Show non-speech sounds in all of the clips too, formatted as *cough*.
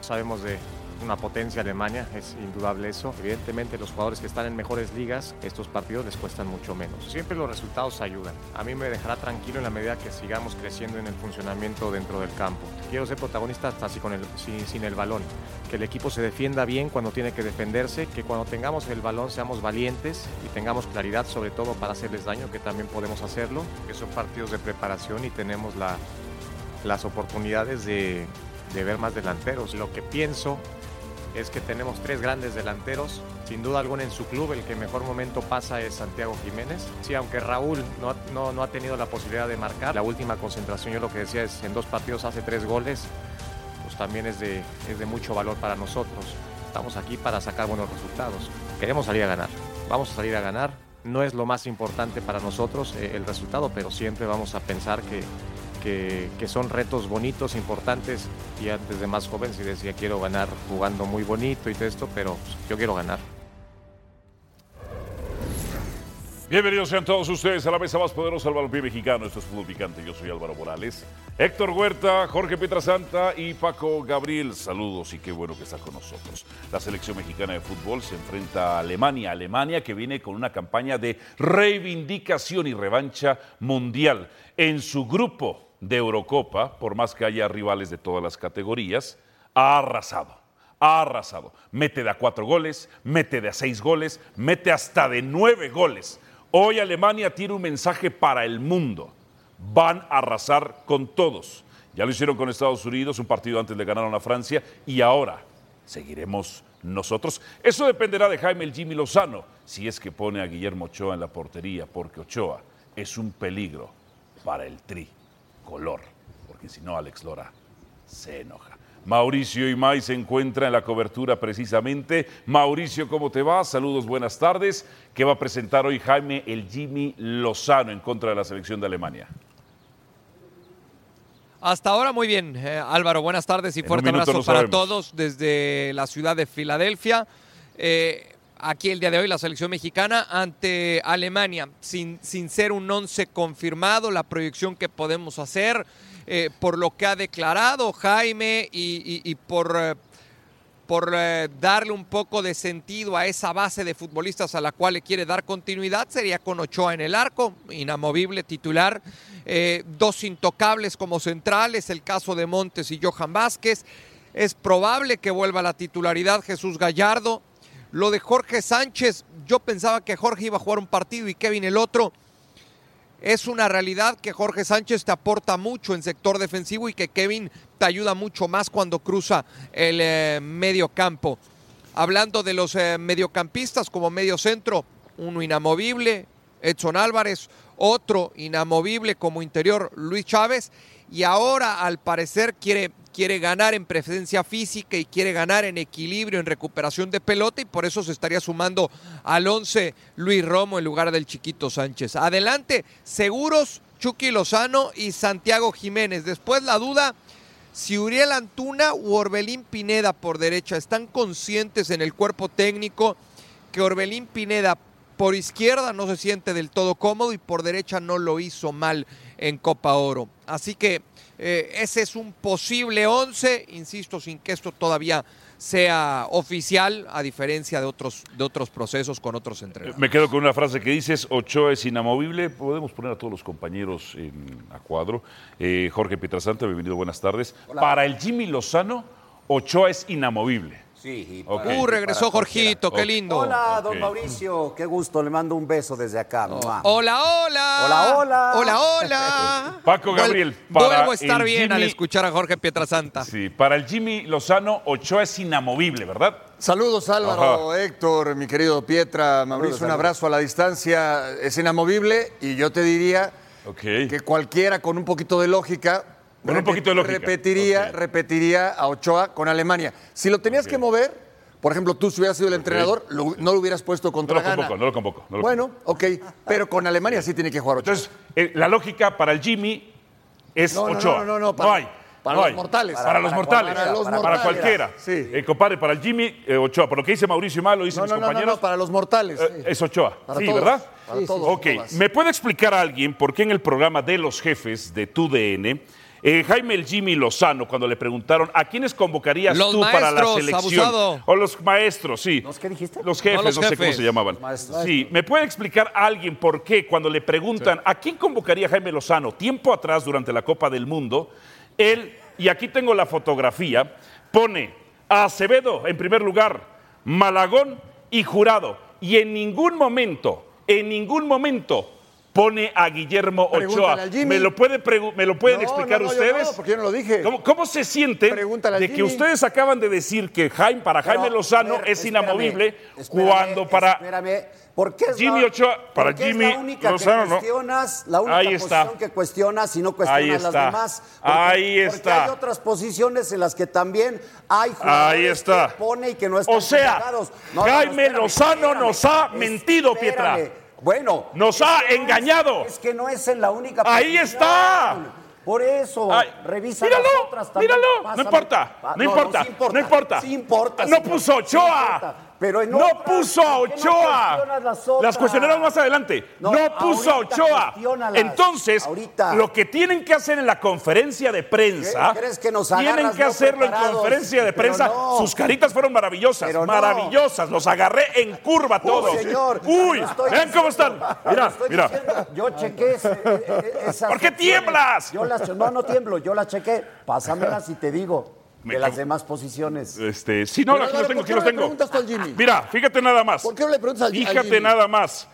Sabemos de una potencia Alemania, es indudable eso. Evidentemente los jugadores que están en mejores ligas, estos partidos les cuestan mucho menos. Siempre los resultados ayudan. A mí me dejará tranquilo en la medida que sigamos creciendo en el funcionamiento dentro del campo. Quiero ser protagonista así con el, sin, sin el balón. Que el equipo se defienda bien cuando tiene que defenderse, que cuando tengamos el balón seamos valientes y tengamos claridad sobre todo para hacerles daño, que también podemos hacerlo, que son partidos de preparación y tenemos la, las oportunidades de, de ver más delanteros. Lo que pienso es que tenemos tres grandes delanteros. Sin duda alguna en su club el que mejor momento pasa es Santiago Jiménez. Sí, aunque Raúl no, no, ha tenido la posibilidad de marcar, la última concentración yo lo que decía es en dos partidos hace tres goles, pues también es de, es de mucho valor para nosotros. Estamos aquí para sacar buenos resultados. Queremos salir a ganar. Vamos a salir a ganar. No es lo más importante para nosotros eh, el resultado, pero siempre vamos a pensar que, que, son retos bonitos, importantes. Y antes de más joven sí decía quiero ganar jugando muy bonito y todo esto, pero pues, yo quiero ganar. Bienvenidos sean todos ustedes a la mesa más poderosa del balompié mexicano. Esto es Fútbol Picante. Yo soy Álvaro Morales. Héctor Huerta, Jorge Pietrasanta y Paco Gabriel. Saludos y qué bueno que está con nosotros. La selección mexicana de fútbol se enfrenta a Alemania. Alemania que viene con una campaña de reivindicación y revancha mundial. En su grupo de Eurocopa, por más que haya rivales de todas las categorías, ha arrasado ha arrasado. Mete de a cuatro goles, mete de a seis goles, mete hasta de nueve goles. Hoy Alemania tiene un mensaje para el mundo. Van a arrasar con todos. Ya lo hicieron con Estados Unidos, un partido antes le ganaron a Francia y ahora seguiremos nosotros. Eso dependerá de Jaime el Jimmy Lozano, si es que pone a Guillermo Ochoa en la portería, porque Ochoa es un peligro para el tri color, porque si no Alex Lora se enoja. Mauricio Imay se encuentra en la cobertura precisamente. Mauricio, ¿cómo te va? Saludos, buenas tardes. ¿Qué va a presentar hoy Jaime el Jimmy Lozano en contra de la selección de Alemania? Hasta ahora muy bien, eh, Álvaro. Buenas tardes y fuerte abrazo para todos desde la ciudad de Filadelfia. Eh, aquí el día de hoy la selección mexicana ante Alemania, sin, sin ser un once confirmado, la proyección que podemos hacer eh, por lo que ha declarado Jaime y, por, eh, por eh, darle un poco de sentido a esa base de futbolistas a la cual le quiere dar continuidad, sería con Ochoa en el arco, inamovible titular, dos intocables como centrales, el caso de Montes y Johan Vázquez. Es probable que vuelva a la titularidad Jesús Gallardo. Lo de Jorge Sánchez, yo pensaba que Jorge iba a jugar un partido y Kevin el otro. Es una realidad que Jorge Sánchez te aporta mucho en sector defensivo y que Kevin te ayuda mucho más cuando cruza el eh, medio campo. Hablando de los eh, mediocampistas como medio centro, uno inamovible, Edson Álvarez, otro inamovible como interior, Luis Chávez, y ahora al parecer quiere, quiere ganar en presencia física y quiere ganar en equilibrio, en recuperación de pelota y por eso se estaría sumando al 11 Luis Romo en lugar del chiquito Sánchez. Adelante, seguros Chucky Lozano y Santiago Jiménez. Después la duda si Uriel Antuna u Orbelín Pineda por derecha están conscientes en el cuerpo técnico que Orbelín Pineda por izquierda no se siente del todo cómodo y por derecha no lo hizo mal en Copa Oro. Así que eh, ese es un posible 11, insisto, sin que esto todavía sea oficial, a diferencia de otros, de otros procesos con otros entrenadores. Me quedo con una frase que dices, Ochoa es inamovible. Podemos poner a todos los compañeros en, a cuadro. Eh, Jorge Pietrasanta, bienvenido, buenas tardes. Hola. Para el Jimmy Lozano, Ochoa es inamovible. Sí, okay. Uh, regresó Jorgito, qué lindo. Hola, don. Mauricio, qué gusto, le mando un beso desde acá. Oh. Hola, hola. Hola, hola. Hola, hola. *laughs* Paco Gabriel, para Vuelvo a estar bien Jimmy, al escuchar a Jorge Pietrasanta. Sí, para el Jimmy Lozano, Ochoa es inamovible, ¿verdad? Saludos Álvaro, Ajá. Héctor, mi querido Pietra, Mauricio, Saludos, un abrazo a la distancia, es inamovible y yo te diría okay. que cualquiera con un poquito de lógica con un poquito de lógica. Repetiría, okay. repetiría a Ochoa con Alemania. Si lo tenías okay. que mover, por ejemplo, tú si hubieras sido el entrenador, okay. lo, no lo hubieras puesto contra no lo convoco, No lo convoco, no lo Bueno, convoco. ok, pero con Alemania sí tiene que jugar Ochoa. Entonces, eh, la lógica para el Jimmy es no, Ochoa. No, no, no, para, no hay. Para no los hay. mortales. Para, para los mortales. Para, los para, mortales. cualquiera. Sí. Eh, compadre, para el Jimmy, eh, Ochoa. Por lo que dice Mauricio y Mal, lo dicen no, mis no, compañeros. No, no, para los mortales. Eh, sí. Es Ochoa. Para sí, todos. ¿verdad? Para todos. Ok. ¿Me puede explicar a alguien por qué en el programa de los jefes de TUDN Eh, Jaime el Jimmy Lozano, cuando le preguntaron a quiénes convocarías tú para la selección. O los maestros, sí. ¿Los qué dijiste? Los jefes, no, sé cómo se llamaban. Sí, ¿me puede explicar alguien por qué cuando le preguntan a quién convocaría Jaime Lozano tiempo atrás durante la Copa del Mundo, él, y aquí tengo la fotografía, pone a Acevedo en primer lugar, Malagón y Jurado. Y en ningún momento, en ningún momento pone a Guillermo Ochoa. ¿Me lo, puede me lo pueden explicar ustedes? No, porque yo no lo dije. ¿Cómo, se siente de que ustedes acaban de decir que Jaime, para Jaime Lozano es inamovible cuando para espérame, ¿por qué Jimmy Ochoa, para Jimmy es la única Lozano, que cuestionas, la única Ahí está. posición que cuestionas y no cuestionas las demás? Ahí está. Porque hay otras posiciones en las que también hay jugadores Ahí está. que pone y que no están O sea, Jaime Lozano nos ha mentido, Pietra. Bueno. Nos ha engañado. Es que no es en la única. Ahí está. Por eso, revisa míralo, las otras también. Míralo, no importa, no, importa, no, importa. Sí importa. No puso Ochoa. Pero no puso a Ochoa. las, cuestionaron más adelante. No, puso a Ochoa. Entonces, lo que tienen que hacer en la conferencia de prensa, ¿Crees que nos tienen que hacerlo en conferencia de prensa. Sus caritas fueron maravillosas, maravillosas. Los agarré en curva todos. señor, Uy, vean cómo están. Mira, mira. yo chequé esas ¿Por qué tiemblas? Yo las, no, no tiemblo, yo las chequé. Pásamelas y te digo de las demás posiciones. Este, sí, no, aquí los tengo, aquí los tengo. preguntas tú al Jimmy? Mira, fíjate nada más. ¿Por qué no le preguntas al, Fíjate al Jimmy? nada más.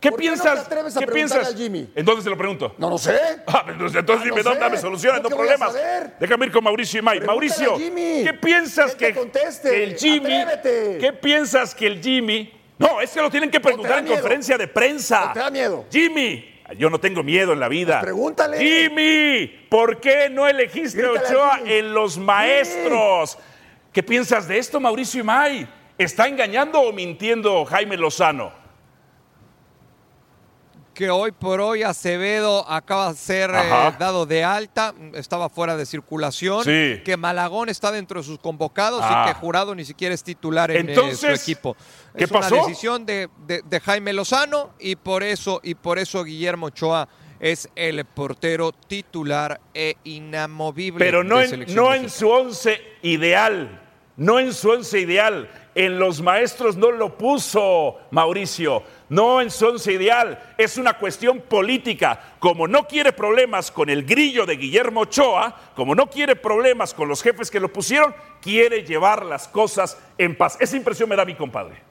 ¿Qué ¿Por piensas? Qué no te atreves a ¿Qué preguntarle piensas? al Jimmy? ¿En dónde se lo pregunto? No lo sé. *laughs* Ah, entonces, entonces Ah, dime, no dame soluciones, no ¿Yo qué voy a problemas. Déjame ir con Mauricio y Mike. Pregúntale Mauricio. ¿qué piensas Que que, el Jimmy? Atrévete. ¿Qué piensas que el Jimmy? No, es que lo tienen que preguntar en miedo? conferencia de prensa. ¿O te da miedo? Jimmy, yo no tengo miedo en la vida. Pues pregúntale. Jimmy, ¿por qué no elegiste a Ochoa en los maestros? ¿Qué piensas de esto, Mauricio Imay? ¿Está engañando o mintiendo Jaime Lozano? Que hoy por hoy Acevedo acaba de ser eh, dado de alta, estaba fuera de circulación, Sí. que Malagón está dentro de sus convocados Ah. y que Jurado ni siquiera es titular en eh, su equipo. ¿qué es pasó? una decisión de, de- de Jaime Lozano y por eso y por eso Guillermo Ochoa es el portero titular e inamovible. Pero no en, no su once ideal. No en su once ideal. En los maestros no lo puso Mauricio. No en su once ideal. Es una cuestión política. Como no quiere problemas con el grillo de Guillermo Ochoa, como no quiere problemas con los jefes que lo pusieron, quiere llevar las cosas en paz. Esa impresión me da mi compadre.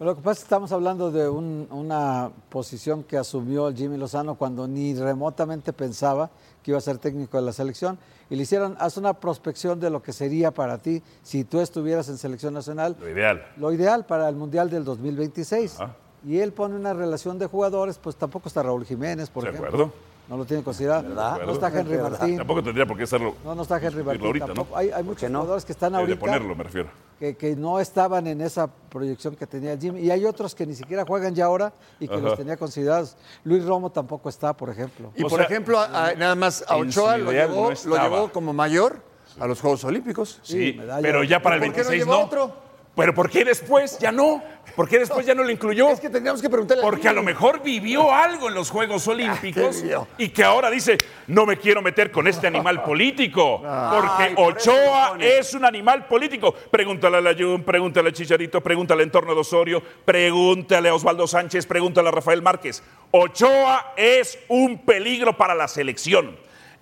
Lo que pasa es que estamos hablando de un- una posición que asumió Jimmy Lozano cuando ni remotamente pensaba que iba a ser técnico de la selección y le hicieron, haz una prospección de lo que sería para ti si tú estuvieras en selección nacional. Lo ideal. Lo ideal para el Mundial del 2026. Ajá. Y él pone una relación de jugadores, pues tampoco está Raúl Jiménez, por De ejemplo. acuerdo. No lo tiene considerado. ¿Verdad? No está Henry ¿Verdad? Martín. Tampoco tendría por qué estarlo. No, no está Henry Martín. ahorita, tampoco. ¿no? Hay, hay muchos no? jugadores que están ahorita De ponerlo, me refiero. que, que no estaban en esa proyección que tenía el Jimmy. Y hay otros que ni siquiera juegan ya ahora y que Ajá. los tenía considerados. Luis Romo tampoco está, por ejemplo. Y O por sea, ejemplo, a- a- nada más a Ochoa lo llevó, no lo estaba. llevó como mayor a los Juegos Olímpicos. Sí, pero ya para el ¿Por qué no 26 llevó no. otro? Pero ¿por qué después ya no? ¿Por qué después ya no lo incluyó? Es que tendríamos que preguntarle Porque a lo mejor vivió algo en los Juegos Olímpicos ¿qué vivió? y que ahora dice, no me quiero meter con este animal político, porque Ay, por eso Ochoa es un animal político. Pregúntale a Layún, pregúntale a Chicharito, pregúntale a Entorno de Osorio, pregúntale a Osvaldo Sánchez, pregúntale a Rafael Márquez. Ochoa es un peligro para la selección.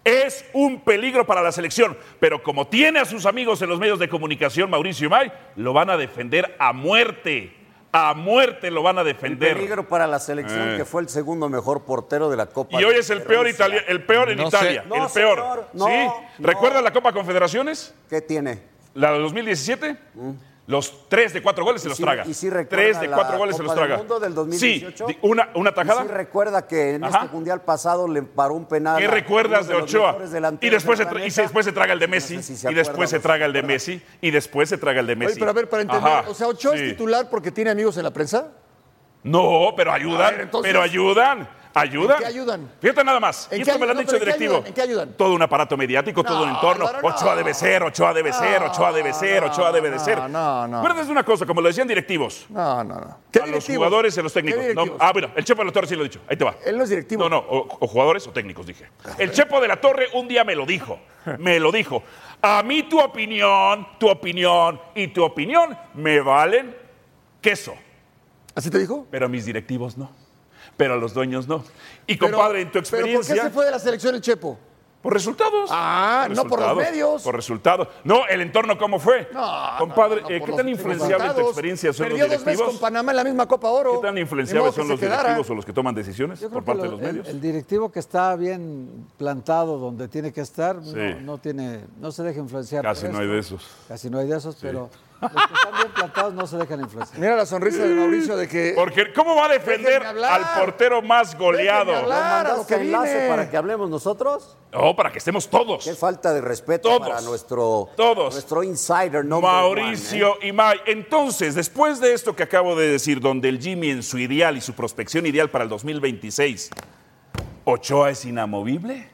Es un peligro para la selección, pero como tiene a sus amigos en los medios de comunicación, Mauricio y May, lo van a defender a muerte. A muerte lo van a El defender. peligro para la selección, Eh. que fue el segundo mejor portero de la Copa. Y hoy es el peor. Italia- el peor en No sé. Italia. No, el peor. señor, no, ¿Sí? no. ¿Recuerda la Copa Confederaciones? ¿Qué tiene? La de 2017. Los tres de cuatro goles se Y los sí- traga. y sí recuerda tres de la cuatro goles se los traga. Mundo del 2018. Sí, una, una Y tajada. sí recuerda que en Ajá. este mundial pasado le paró un penal. ¿Qué recuerdas de Ochoa? Y después, se y después se traga el de Messi. No sé si se y después acuerda, se traga el de. Messi. Y después se traga el de Messi. Oye, pero a ver, para entender, Ajá, o sea, Ochoa sí. es titular porque tiene amigos en la prensa. No, pero ayudan. A ver, entonces- Pero ayudan. ¿Ayudan? qué ayudan? Fíjate nada más. ¿En y qué esto me lo han dicho ¿Pero en qué directivo. ayudan? ¿En qué ayudan? Todo un aparato mediático, todo un No, entorno. No. Ochoa debe ser, Ochoa debe ser, Ochoa debe ser, Ochoa debe de ser. no, no, no. Acuérdate de una cosa, como lo decían directivos. No, no, no. ¿Qué a los jugadores y a los ¿Qué técnicos. No, ah, bueno, el Chepo de la Torre sí lo he dicho. Ahí te va. Él no es directivo. No, no, o, o jugadores o técnicos, dije. El Chepo de la Torre un día me lo dijo. Me lo dijo. A mí tu opinión, tu opinión y tu opinión me valen queso. ¿Así te dijo? Pero a mis directivos no. Pero a los dueños no. Y Pero- compadre, en tu ¿Pero por experiencia. qué se fue de la selección el Chepo? Por resultados. Ah, no por los medios. Por resultados. No, el entorno, ¿cómo fue? No, Compadre, no, no, eh, ¿qué tan influenciable en tu experiencia son Perdió los dos veces con directivos? Panamá en la misma Copa Oro. ¿Qué tan influenciables son los quedara. directivos o los que toman decisiones Yo por parte de lo- los el, medios? el directivo que está bien plantado donde tiene que estar no- Sí. no, tiene, no se deja influenciar. Casi por no hay de esos. Casi no hay de esos, pero los que están bien plantados no se dejan influenciar. Mira la sonrisa de Mauricio de que. Porque, ¿cómo va a defender al portero más goleado? Hablar. Claro, ¿Mandaste lo que enlace vine. para que hablemos nosotros? No, para que estemos todos. Qué falta de respeto Todos. para nuestro, Todos. nuestro insider number Mauricio one, ¿eh? y May. Entonces, después de esto que acabo de decir, donde el Jimmy en su ideal y su prospección ideal para el 2026, ¿Ochoa es inamovible?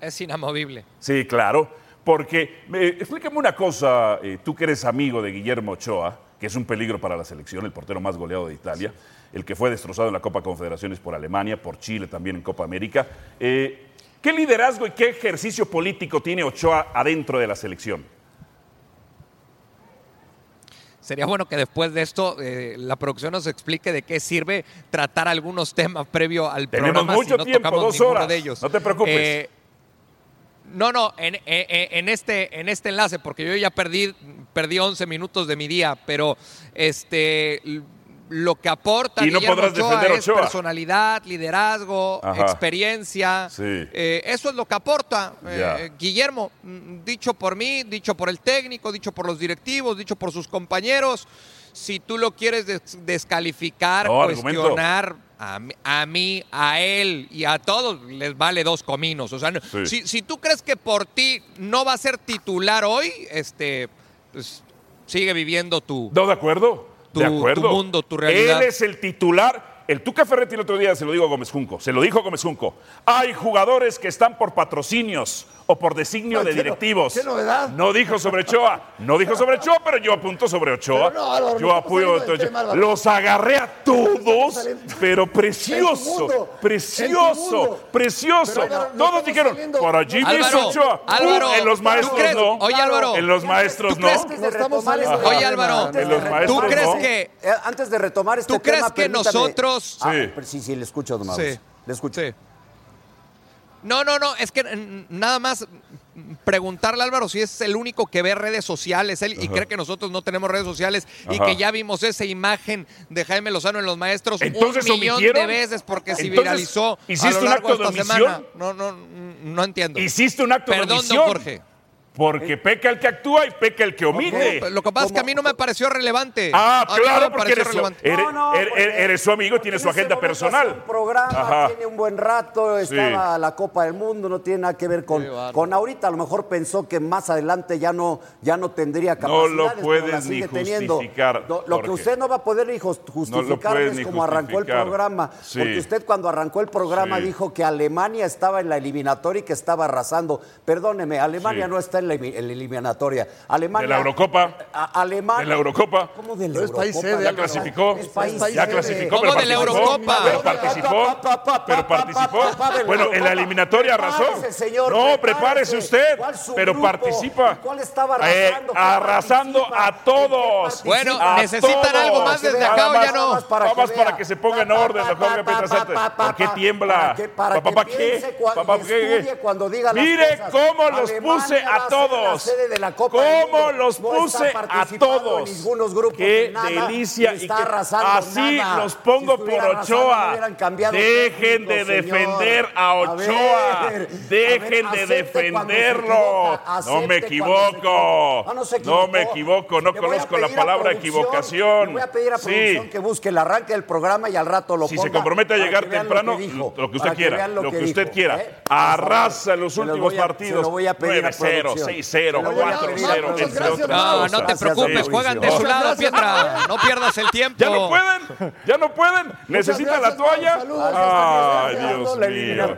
Es inamovible. Sí, claro. Porque, eh, explícame una cosa, eh, tú que eres amigo de Guillermo Ochoa, que es un peligro para la selección, el portero más goleado de Italia, el que fue destrozado en la Copa Confederaciones por Alemania, por Chile también en Copa América. Eh, ¿Qué liderazgo y qué ejercicio político tiene Ochoa adentro de la selección? Sería bueno que después de esto eh, la producción nos explique de qué sirve tratar algunos temas previo al Tenemos programa. mucho si no tiempo, tocamos dos horas. de ellos. No te preocupes. Eh, no, no, en, en- en este, en este enlace, porque yo ya perdí, perdí 11 minutos de mi día, pero este, lo que aporta Y no Guillermo podrás Ochoa defender es Ochoa. personalidad, liderazgo, Ajá. experiencia. Sí. Eh, eso es lo que aporta eh. Guillermo, mm, dicho por mí, dicho por el técnico, dicho por los directivos, dicho por sus compañeros. Si tú lo quieres des- descalificar, No, argumento. A, mí- a mí, a él y a todos, les vale dos cominos. O sea, no- Sí. si, si tú crees que por ti no va a ser titular hoy, este, pues, sigue viviendo tu... No, de acuerdo. Tu- de acuerdo. tu mundo, tu realidad. Él es el titular. El Tuca Ferretti el otro día se lo digo a Gómez Junco. Se lo dijo a Gómez Junco. Hay jugadores que están por patrocinios o por designio Ay, de qué no- directivos. qué novedad. No dijo sobre Ochoa. No dijo sobre Ochoa, pero yo apunto sobre Ochoa. No, Álvaro, no yo apoyo a Ochoa. Los agarré a todos, pero *laughs* precioso, mundo, precioso, precioso. Pero, Álvaro, no todos dijeron, Jimmy es Álvaro, Ochoa. Uh, Álvaro, en los ¿tú maestros crees? no. Oye, Álvaro, En los maestros ¿tú no. Oye. Álvaro, Antes En de los maestros, ¿tú crees que antes de retomar este ¿Tú crees que permítame- Ah, Sí. pero sí, sí, le escucho, don Mauricio. Sí. Le escucho. Sí. No, no, no, es que nada más preguntarle a Álvaro si es el único que ve redes sociales él, y cree que nosotros no tenemos redes sociales y que ya vimos esa imagen de Jaime Lozano en los maestros Entonces, un millón ¿omitieron? de veces porque se Entonces, viralizó a ¿hiciste lo un largo acto de de esta omisión? semana. No, no, no entiendo. Hiciste un acto de Perdón, omisión. don Jorge. Porque peca el que actúa y peca el que omite. No, lo que pasa es que a mí no me pareció relevante. Ah, A no claro, me porque eres su, relevante. eres, No, no, eres- porque- eres su amigo y tiene en su agenda personal. un programa, Ajá. tiene un buen rato, Sí. estaba la Copa del Mundo, no tiene nada que ver con, con ahorita. A lo mejor pensó que más adelante ya no, ya no tendría No capacidades. lo puedes ni teniendo. justificar, No, lo que usted no va a poder ni jus- justificar es como arrancó el programa. Sí. Porque usted cuando arrancó el programa Sí. dijo que Alemania estaba en la eliminatoria y que estaba arrasando. Perdóneme, Alemania Sí. no está en la, en la eliminatoria. Alemania, De la Eurocopa. A- Alemania. De la Eurocopa. ¿Cómo de la país Eurocopa? sede, Ya clasificó. Es país país Ya sede. clasificó, ¿Cómo pero de la participó. Eurocopa? Pero participó. Pero participó. Bueno, en la eliminatoria arrasó. No, prepárese. usted. ¿Cuál su Pero participa. ¿Cuál estaba Eh, arrasando? ¿Qué arrasando a todos. ¿En qué Bueno, A ¿necesitan todos. algo más desde acá o ya no? Más para que se ponga en orden, pa, don Jorge pa, pa, Pietrasanta. pa, pa, ¿Por qué tiembla? Para que, para cuando diga las Mire cosas. cómo los Alemania puse a todos. sede de la Copa Cómo los No puse a participando en todos. ningunos grupos Qué nada, delicia. Y que así nada. los pongo Si por no Ochoa. Dejen de señor. defender a A Ochoa. ver, Dejen a de ver, defenderlo. equivoca, No me se equivoco. Ah, no No me equivoco. No a conozco la a palabra equivocación. Le voy a pedir a producción Sí. que busque el arranque del programa y al rato lo Si ponga. se compromete a llegar temprano, lo que, dijo, lo que usted quiera, lo que dijo, usted quiera. ¿eh? Arrasa en los últimos a- partidos. Se lo voy a pedir a 9-0, producción. 6-0, 4-0, entre otras No, no te preocupes, juegan de su lado, Pietra. No pierdas el tiempo. Ya no pueden, ya no pueden. Necesitan la toalla. Ay, Dios mío.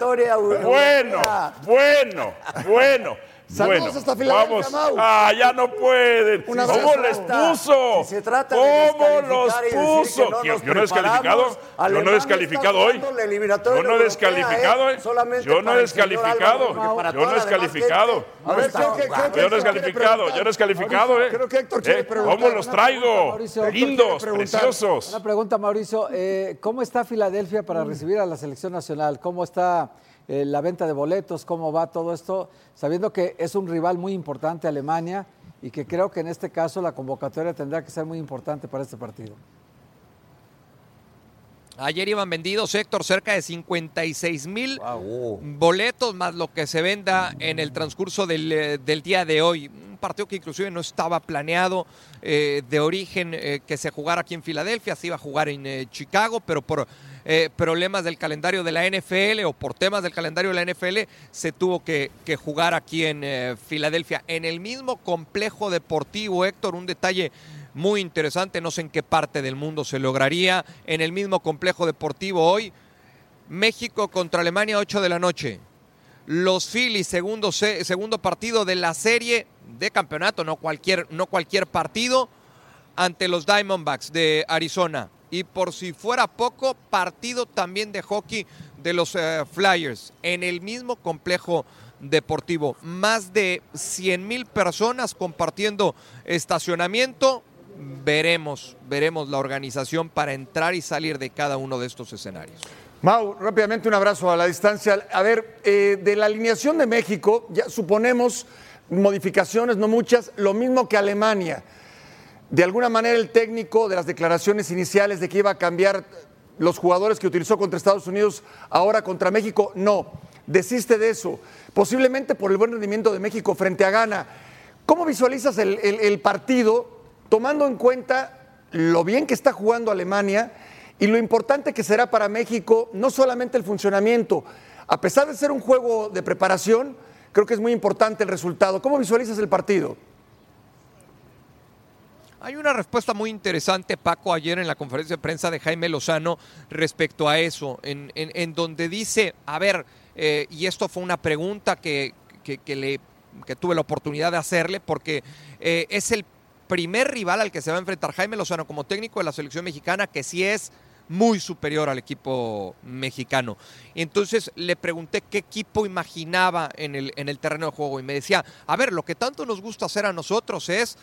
Bueno, bueno, bueno. Saludos bueno, hasta Filadelfia, vamos. Ah, ya no pueden. ¿Cómo les puso? Si se trata ¿Cómo los puso? No yo, no he descalificado. Yo no he descalificado hoy. Yo no he descalificado. ¿eh? Yo no he descalificado. Yo no he descalificado. Yo no he descalificado. Yo no he descalificado. Creo que Héctor quiere preguntar. ¿Cómo los traigo? Lindos, preciosos. Una pregunta, Mauricio. Eh, ¿Cómo está Filadelfia para recibir a la selección nacional? ¿Cómo está? Eh, la venta de boletos, cómo va todo esto, sabiendo que es un rival muy importante Alemania y que creo que en este caso la convocatoria tendrá que ser muy importante para este partido. Ayer iban vendidos, Héctor, cerca de 56 mil boletos, más lo que se venda en el transcurso del, eh, día de hoy. Partido que inclusive no estaba planeado eh, de origen que se jugara aquí en Filadelfia, se iba a jugar en Chicago, pero por eh, problemas del calendario de la NFL o por temas del calendario de la NFL, se tuvo que, jugar aquí en eh, Filadelfia. En el mismo complejo deportivo, Héctor, un detalle muy interesante, no sé en qué parte del mundo se lograría, en el mismo complejo deportivo hoy, México contra Alemania, 8 de la noche. Los Phillies, segundo, segundo partido de la serie de campeonato, no cualquier, no cualquier partido, ante los Diamondbacks de Arizona y por si fuera poco, partido también de hockey de los eh, Flyers en el mismo complejo deportivo. Más de 100 mil personas compartiendo estacionamiento. Veremos, veremos la organización para entrar y salir de cada uno de estos escenarios. Mau, rápidamente un abrazo a la distancia. A ver, eh, de la alineación de México, ya suponemos modificaciones, no muchas, lo mismo que Alemania. De alguna manera el técnico de las declaraciones iniciales de que iba a cambiar los jugadores que utilizó contra Estados Unidos ahora contra México, no, desiste de eso, posiblemente por el buen rendimiento de México frente a Ghana. ¿Cómo visualizas el, partido tomando en cuenta lo bien que está jugando Alemania y lo importante que será para México no solamente el funcionamiento, a pesar de ser un juego de preparación, creo que es muy importante el resultado. ¿Cómo visualizas el partido? Hay una respuesta muy interesante, Paco, ayer en la conferencia de prensa de Jaime Lozano respecto a eso, en, donde dice, a ver, eh, y esto fue una pregunta que, le, tuve la oportunidad de hacerle, porque eh, es el primer rival al que se va a enfrentar Jaime Lozano como técnico de la selección mexicana, que sí es muy superior al equipo mexicano. Entonces le pregunté qué equipo imaginaba en el, en el terreno de juego y me decía, a ver, lo que tanto nos gusta hacer a nosotros es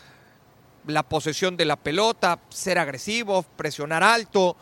la posesión de la pelota, ser agresivo, presionar alto,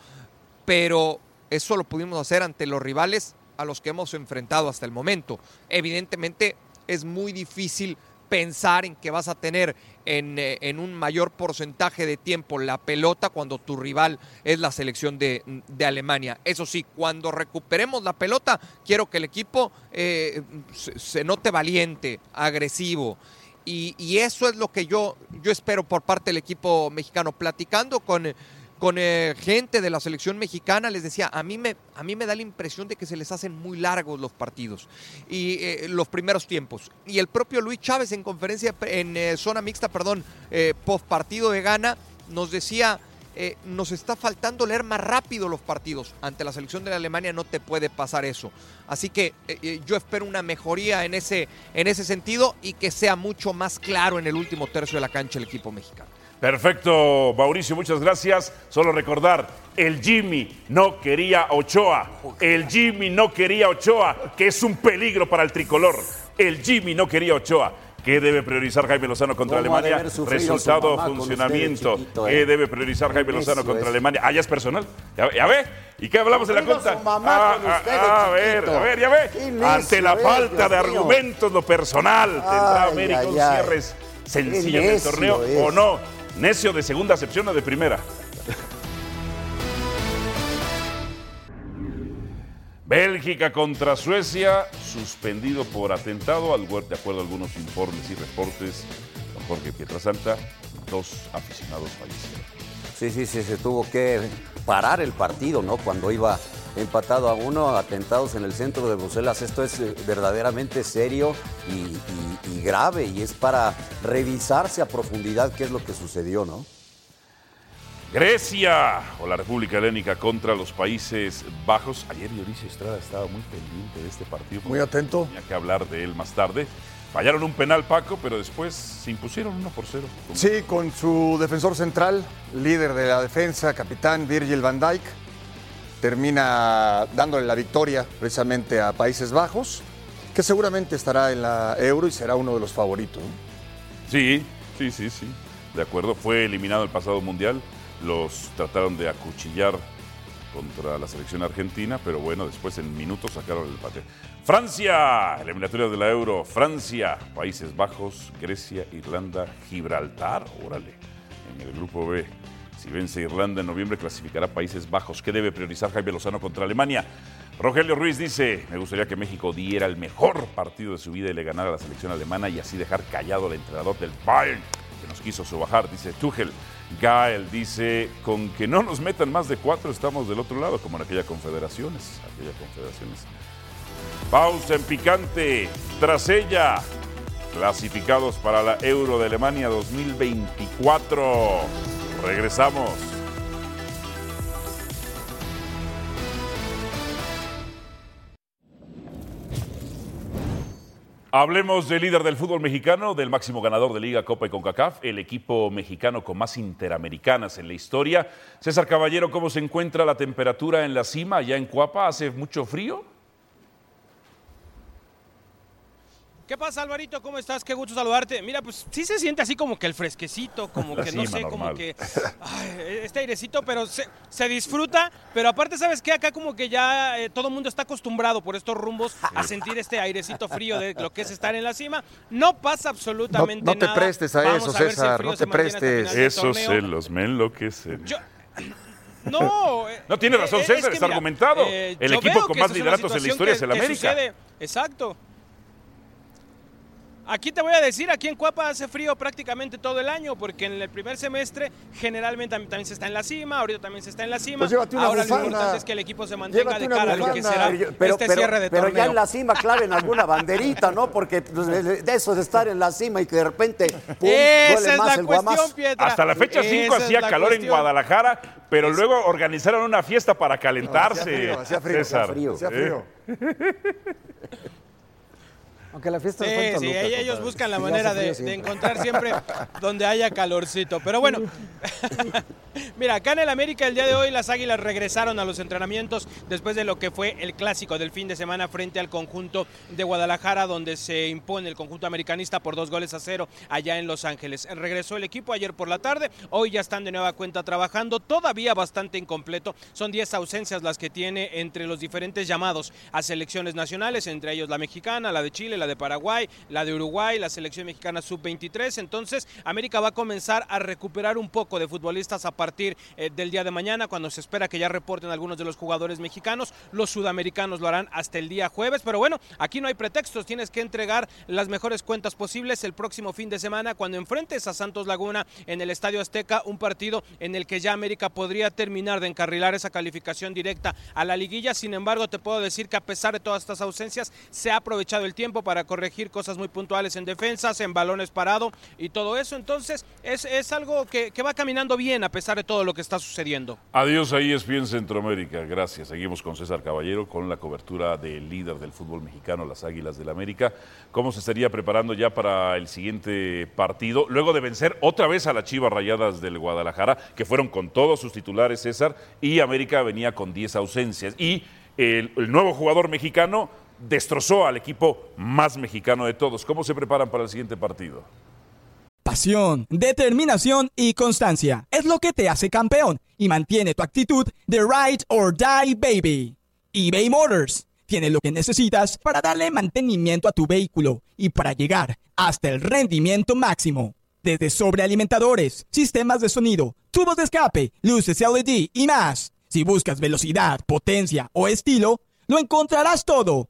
pero eso lo pudimos hacer ante los rivales a los que hemos enfrentado hasta el momento. Evidentemente es muy difícil pensar en que vas a tener en, eh, en, un mayor porcentaje de tiempo la pelota cuando tu rival es la selección de, Alemania. Eso sí, cuando recuperemos la pelota, quiero que el equipo eh, se note valiente, agresivo. Y, eso es lo que yo, yo espero por parte del equipo mexicano. Platicando con, con eh, gente de la selección mexicana, les decía, a mí, me, a mí me da la impresión de que se les hacen muy largos los partidos y eh, los primeros tiempos. Y el propio Luis Chávez en conferencia, en eh, zona mixta, perdón, post partido de Gana, nos decía nos está faltando leer más rápido los partidos. Ante la selección de la Alemania no te puede pasar eso. Así que yo espero una mejoría en ese, en ese sentido y que sea mucho más claro en el último tercio de la cancha el equipo mexicano. Perfecto, Mauricio, muchas gracias. Solo recordar, el Jimmy no quería Ochoa. El Jimmy no quería Ochoa, que es un peligro para el tricolor. El Jimmy no quería Ochoa. ¿Qué debe priorizar Jaime Lozano contra Alemania? Resultado, funcionamiento. ¿Qué eh? debe priorizar Jaime Lozano contra Alemania? Ah, ya es personal. Ya, ve. ¿Y qué hablamos de la cuenta? Ah, ah, a ver, a ver, ya ve. Ante la falta de argumentos, lo personal, tendrá América un cierre sencillo en el torneo o no. Necio de segunda acepción o de primera. Bélgica contra Suecia, suspendido por atentado, al de acuerdo a algunos informes y reportes, con Jorge Pietrasanta, dos aficionados fallecieron. Sí, sí, sí, se tuvo que parar el partido, ¿no? Cuando iba empatado a uno, atentados en el centro de Bruselas. Esto es eh, verdaderamente serio y, y grave y es para revisarse a profundidad qué es lo que sucedió, ¿no? Grecia o la República Helénica contra los Países Bajos. Ayer Dionisio Estrada estaba muy pendiente de este partido. Muy atento. Tenía que hablar de él más tarde. Fallaron un penal, Paco, pero después se impusieron 1 por 0. Sí, con su defensor central, líder de la defensa, capitán Virgil van Dijk, termina dándole la victoria precisamente a Países Bajos, que seguramente estará en la Euro y será uno de los favoritos. Sí, sí, sí, sí. De acuerdo, fue eliminado el pasado Mundial los trataron de acuchillar contra la selección argentina, pero bueno, después en minutos sacaron el empate. Francia, eliminatoria de la Euro, Francia, Países Bajos, Grecia, Irlanda, Gibraltar, órale, en el grupo B. Si vence Irlanda en noviembre, clasificará Países Bajos. ¿Qué debe priorizar Jaime Lozano contra Alemania? Rogelio Ruiz dice, me gustaría que México diera el mejor partido de su vida y le ganara a la selección alemana y así dejar callado al entrenador del Bayern, que nos quiso subajar, dice Tuchel. Gael dice, con que no nos metan más de cuatro estamos del otro lado, como en aquellas confederaciones. Aquella confederaciones. Pausa en picante. Tras ella, clasificados para la Euro de Alemania 2024. Regresamos. Hablemos del líder del fútbol mexicano, del máximo ganador de Liga, Copa y CONCACAF, el equipo mexicano con más interamericanas en la historia. César Caballero, ¿cómo se encuentra la temperatura en la cima allá en Cuapa? ¿Hace mucho frío? ¿Qué pasa, Alvarito? ¿Cómo estás? Qué gusto saludarte. Mira, pues sí se siente así como que el fresquecito, como que *laughs* no sé, como que *laughs* este airecito, pero se, disfruta. Pero aparte, ¿sabes qué? Acá como que ya eh, todo el mundo está acostumbrado por estos rumbos a sentir este airecito frío de lo que es estar en la cima. No pasa absolutamente nada. No te prestes a eso, César, no te prestes. Esos celos me enloquecen. Yo, *laughs* no, no tiene razón, César, está argumentado. Eh, el equipo con más lideratos en la historia es el América. Exacto. Aquí te voy a decir, aquí en Cuapa hace frío prácticamente todo el año, porque en el primer semestre generalmente también se está en la cima, ahorita también se está en la cima. Pues Ahora lo importante es que el equipo se mantenga de cara a lo que será pero, este cierre de Pero ya en la cima claven alguna banderita, ¿no? Porque pues, de eso de estar en la cima y que de repente pum, Esa es más la cuestión, Pietra. Hasta la fecha 5 hacía calor en Guadalajara, pero luego organizaron una fiesta para calentarse. hacía frío, hacía frío. Hacía frío. *laughs* Aunque la fiesta sí, sí, ellos buscan la manera de, encontrar siempre donde haya calorcito. Pero bueno, *laughs* mira, acá en el América el día de hoy las Águilas regresaron a los entrenamientos después de lo que fue el clásico del fin de semana frente al conjunto de Guadalajara, donde se impone el conjunto americanista por dos goles a cero allá en Los Ángeles. Regresó el equipo ayer por la tarde, hoy ya están de nueva cuenta trabajando, todavía bastante incompleto. Son 10 ausencias las que tiene entre los diferentes llamados a selecciones nacionales, entre ellos la mexicana, la de Chile, la de Paraguay, la de Uruguay, la selección mexicana sub-23. Entonces, América va a comenzar a recuperar un poco de futbolistas a partir eh, del día de mañana, cuando se espera que ya reporten algunos de los jugadores mexicanos. Los sudamericanos lo harán hasta el día jueves. Pero bueno, aquí no hay pretextos. Tienes que entregar las mejores cuentas posibles el próximo fin de semana cuando enfrentes a Santos Laguna en el Estadio Azteca, un partido en el que ya América podría terminar de encarrilar esa calificación directa a la liguilla. Sin embargo, te puedo decir que a pesar de todas estas ausencias, se ha aprovechado el tiempo para corregir cosas muy puntuales en defensas, en balones parado y todo eso. Entonces es, es algo que, que, va caminando bien a pesar de todo lo que está sucediendo. Adiós ahí es bien Centroamérica. Gracias. Seguimos con César Caballero con la cobertura del líder del fútbol mexicano, las Águilas del América. ¿Cómo se estaría preparando ya para el siguiente partido? Luego de vencer otra vez a las Chivas Rayadas del Guadalajara, que fueron con todos sus titulares, César, y América venía con 10 ausencias. Y el, el nuevo jugador mexicano destrozó al equipo más mexicano de todos. ¿Cómo se preparan para el siguiente partido? Pasión, determinación y constancia es lo que te hace campeón y mantiene tu actitud de ride or die baby. eBay Motors tiene lo que necesitas para darle mantenimiento a tu vehículo y para llegar hasta el rendimiento máximo. Desde sobrealimentadores, sistemas de sonido, tubos de escape, luces LED y más. Si buscas velocidad, potencia o estilo, lo encontrarás todo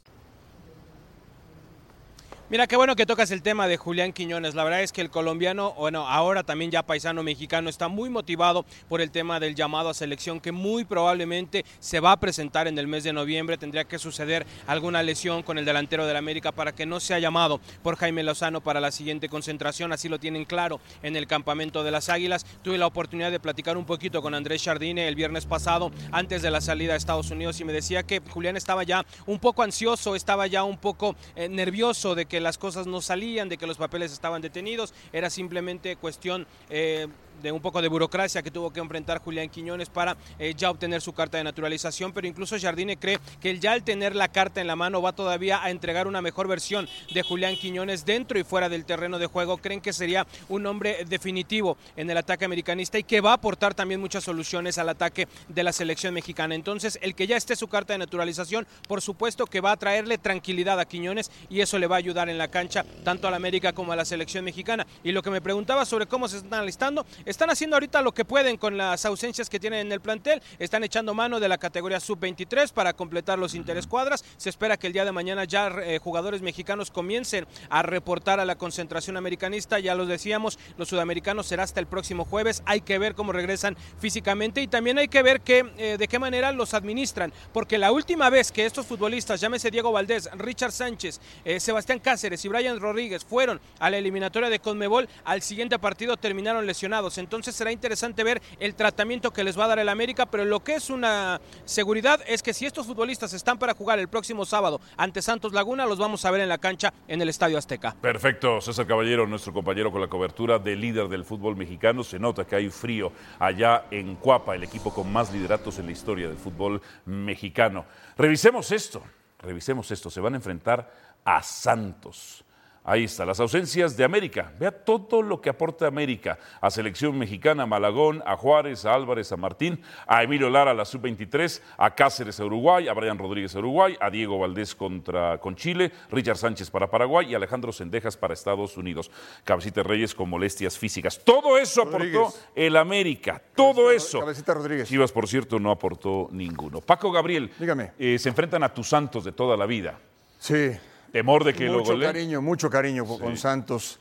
Mira, qué bueno que tocas el tema de Julián Quiñones. La verdad es que el colombiano, bueno, ahora también ya paisano mexicano, está muy motivado por el tema del llamado a selección que muy probablemente se va a presentar en el mes de noviembre. Tendría que suceder alguna lesión con el delantero del América para que no sea llamado por Jaime Lozano para la siguiente concentración. Así lo tienen claro en el campamento de las Águilas. Tuve la oportunidad de platicar un poquito con Andrés Jardine el viernes pasado, antes de la salida a Estados Unidos, y me decía que Julián estaba ya un poco ansioso, estaba ya un poco eh, nervioso de que las cosas no salían, de que los papeles estaban detenidos, era simplemente cuestión eh, de un poco de burocracia que tuvo que enfrentar Julián Quiñones para eh, ya obtener su carta de naturalización, pero incluso Jardine cree que ya al tener la carta en la mano va todavía a entregar una mejor versión de Julián Quiñones dentro y fuera del terreno de juego. Creen que sería un hombre definitivo en el ataque americanista y que va a aportar también muchas soluciones al ataque de la selección mexicana. Entonces, el que ya esté su carta de naturalización, por supuesto que va a traerle tranquilidad a Quiñones y eso le va a ayudar en la cancha tanto a la América como a la selección mexicana. Y lo que me preguntaba sobre cómo se están alistando, están haciendo ahorita lo que pueden con las ausencias que tienen en el plantel. Están echando mano de la categoría sub-23 para completar los interescuadras. Se espera que el día de mañana ya eh, jugadores mexicanos comiencen a reportar a la concentración americanista. Ya los decíamos, los sudamericanos será hasta el próximo jueves. Hay que ver cómo regresan físicamente y también hay que ver que, eh, de qué manera los administran. Porque la última vez que estos futbolistas, llámese Diego Valdés, Richard Sánchez, eh, Sebastián Cáceres y Brian Rodríguez, fueron a la eliminatoria de Conmebol, al siguiente partido terminaron lesionados. Entonces será interesante ver el tratamiento que les va a dar el América, pero lo que es una seguridad es que si estos futbolistas están para jugar el próximo sábado ante Santos Laguna, los vamos a ver en la cancha en el Estadio Azteca. Perfecto, César Caballero, nuestro compañero con la cobertura de líder del fútbol mexicano. Se nota que hay frío allá en Cuapa, el equipo con más lideratos en la historia del fútbol mexicano. Revisemos esto, revisemos esto. Se van a enfrentar a Santos. Ahí está, las ausencias de América. Vea todo lo que aporta América a selección mexicana, a Malagón, a Juárez, a Álvarez, a Martín, a Emilio Lara, a la sub-23, a Cáceres, a Uruguay, a Brian Rodríguez, a Uruguay, a Diego Valdés contra, con Chile, Richard Sánchez para Paraguay y Alejandro Sendejas para Estados Unidos. Cabecita Reyes con molestias físicas. Todo eso aportó el América, todo eso. Cabecita Rodríguez. Chivas, por cierto, no aportó ninguno. Paco Gabriel, Dígame. eh, se enfrentan a tus santos de toda la vida. Sí. Temor de que lo Mucho goleen. cariño, mucho cariño con Santos.